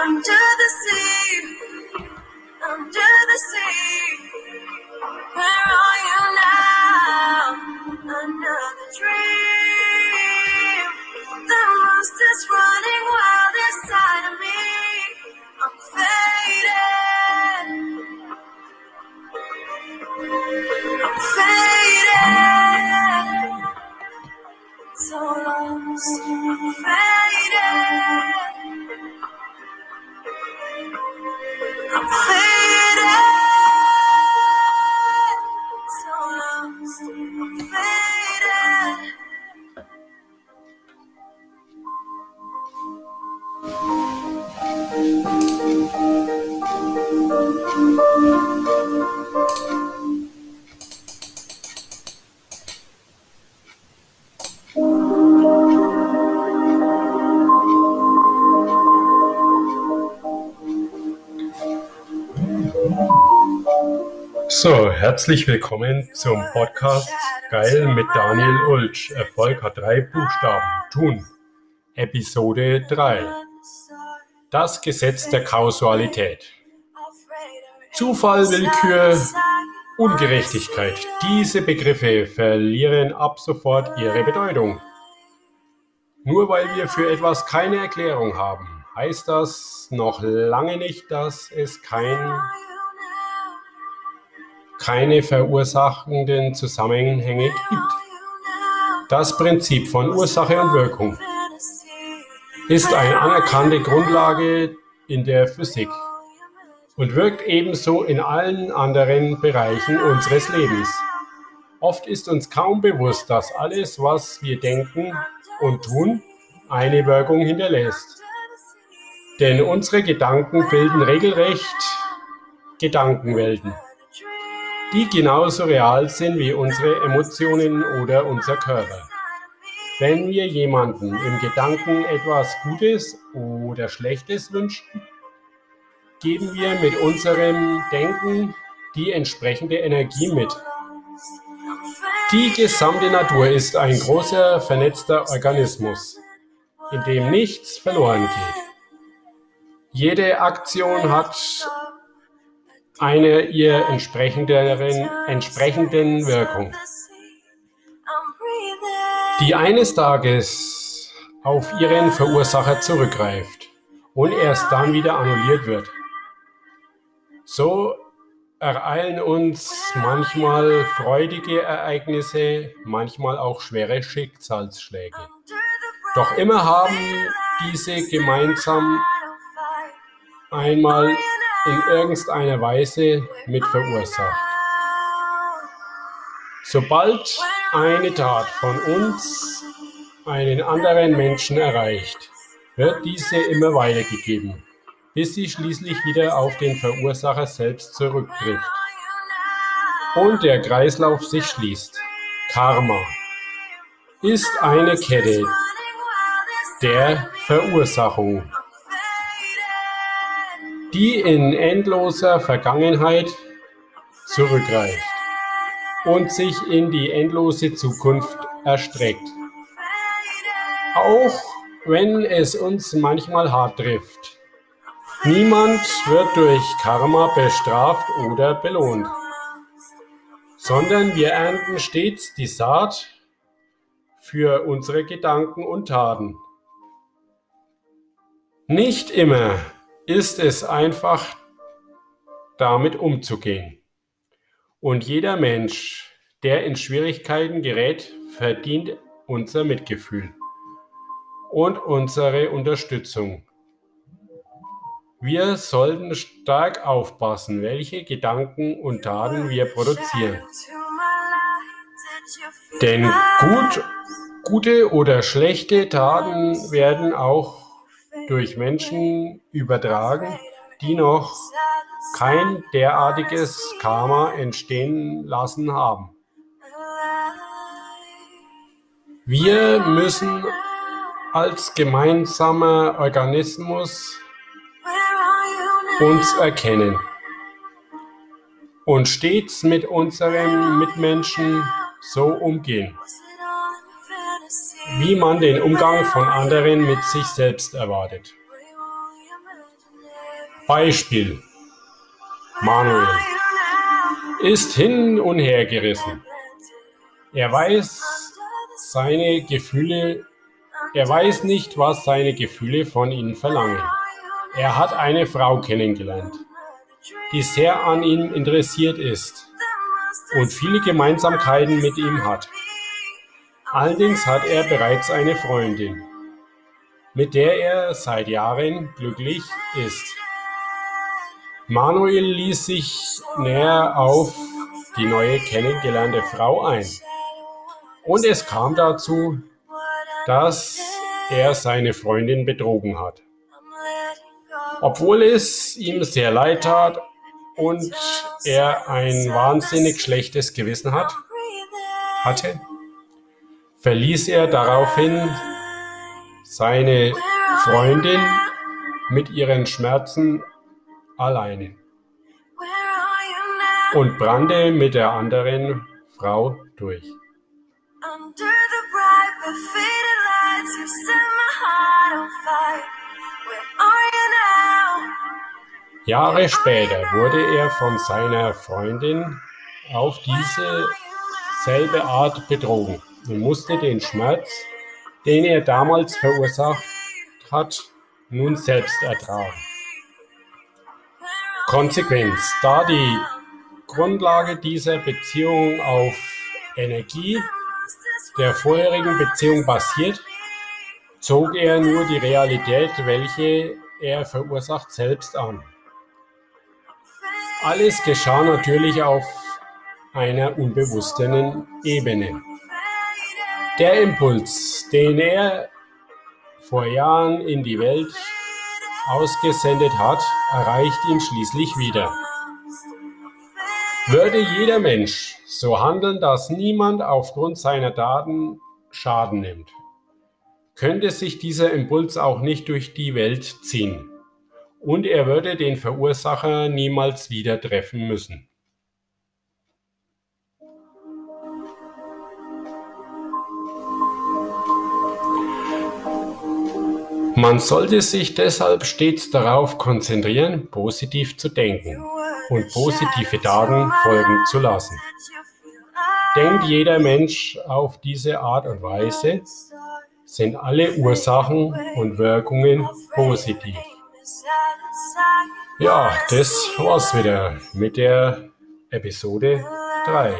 Under the sea, I'm So, herzlich willkommen zum Podcast Geil mit Daniel Ulsch. Erfolg hat drei Buchstaben. Tun. Episode 3. Das Gesetz der Kausalität. Zufall, Willkür, Ungerechtigkeit. Diese Begriffe verlieren ab sofort ihre Bedeutung. Nur weil wir für etwas keine Erklärung haben, heißt das noch lange nicht, dass es kein keine verursachenden Zusammenhänge gibt. Das Prinzip von Ursache und Wirkung ist eine anerkannte Grundlage in der Physik und wirkt ebenso in allen anderen Bereichen unseres Lebens. Oft ist uns kaum bewusst, dass alles, was wir denken und tun, eine Wirkung hinterlässt. Denn unsere Gedanken bilden regelrecht Gedankenwelten die genauso real sind wie unsere Emotionen oder unser Körper. Wenn wir jemanden im Gedanken etwas Gutes oder Schlechtes wünschen, geben wir mit unserem Denken die entsprechende Energie mit. Die gesamte Natur ist ein großer vernetzter Organismus, in dem nichts verloren geht. Jede Aktion hat eine ihr entsprechenderen, entsprechenden Wirkung, die eines Tages auf ihren Verursacher zurückgreift und erst dann wieder annulliert wird. So ereilen uns manchmal freudige Ereignisse, manchmal auch schwere Schicksalsschläge. Doch immer haben diese gemeinsam einmal in irgendeiner Weise mit verursacht. Sobald eine Tat von uns einen anderen Menschen erreicht, wird diese immer weitergegeben, bis sie schließlich wieder auf den Verursacher selbst zurücktrifft und der Kreislauf sich schließt. Karma ist eine Kette der Verursachung die in endloser Vergangenheit zurückreicht und sich in die endlose Zukunft erstreckt. Auch wenn es uns manchmal hart trifft. Niemand wird durch Karma bestraft oder belohnt, sondern wir ernten stets die Saat für unsere Gedanken und Taten. Nicht immer ist es einfach, damit umzugehen. Und jeder Mensch, der in Schwierigkeiten gerät, verdient unser Mitgefühl und unsere Unterstützung. Wir sollten stark aufpassen, welche Gedanken und Taten wir produzieren. Denn gut, gute oder schlechte Taten werden auch durch Menschen übertragen, die noch kein derartiges Karma entstehen lassen haben. Wir müssen als gemeinsamer Organismus uns erkennen und stets mit unseren Mitmenschen so umgehen wie man den Umgang von anderen mit sich selbst erwartet. Beispiel. Manuel ist hin und her gerissen. Er weiß seine Gefühle, er weiß nicht, was seine Gefühle von ihm verlangen. Er hat eine Frau kennengelernt, die sehr an ihm interessiert ist und viele Gemeinsamkeiten mit ihm hat. Allerdings hat er bereits eine Freundin, mit der er seit Jahren glücklich ist. Manuel ließ sich näher auf die neue kennengelernte Frau ein. Und es kam dazu, dass er seine Freundin betrogen hat. Obwohl es ihm sehr leid tat und er ein wahnsinnig schlechtes Gewissen hat, hatte, verließ er daraufhin seine Freundin mit ihren Schmerzen alleine und brannte mit der anderen Frau durch. Jahre später wurde er von seiner Freundin auf diese selbe Art betrogen und musste den Schmerz, den er damals verursacht hat, nun selbst ertragen. Konsequenz: Da die Grundlage dieser Beziehung auf Energie der vorherigen Beziehung basiert, zog er nur die Realität, welche er verursacht, selbst an. Alles geschah natürlich auf einer unbewussten Ebene. Der Impuls, den er vor Jahren in die Welt ausgesendet hat, erreicht ihn schließlich wieder. Würde jeder Mensch so handeln, dass niemand aufgrund seiner Daten Schaden nimmt, könnte sich dieser Impuls auch nicht durch die Welt ziehen und er würde den Verursacher niemals wieder treffen müssen. Man sollte sich deshalb stets darauf konzentrieren, positiv zu denken und positive Daten folgen zu lassen. Denkt jeder Mensch auf diese Art und Weise, sind alle Ursachen und Wirkungen positiv. Ja, das war's wieder mit der Episode 3.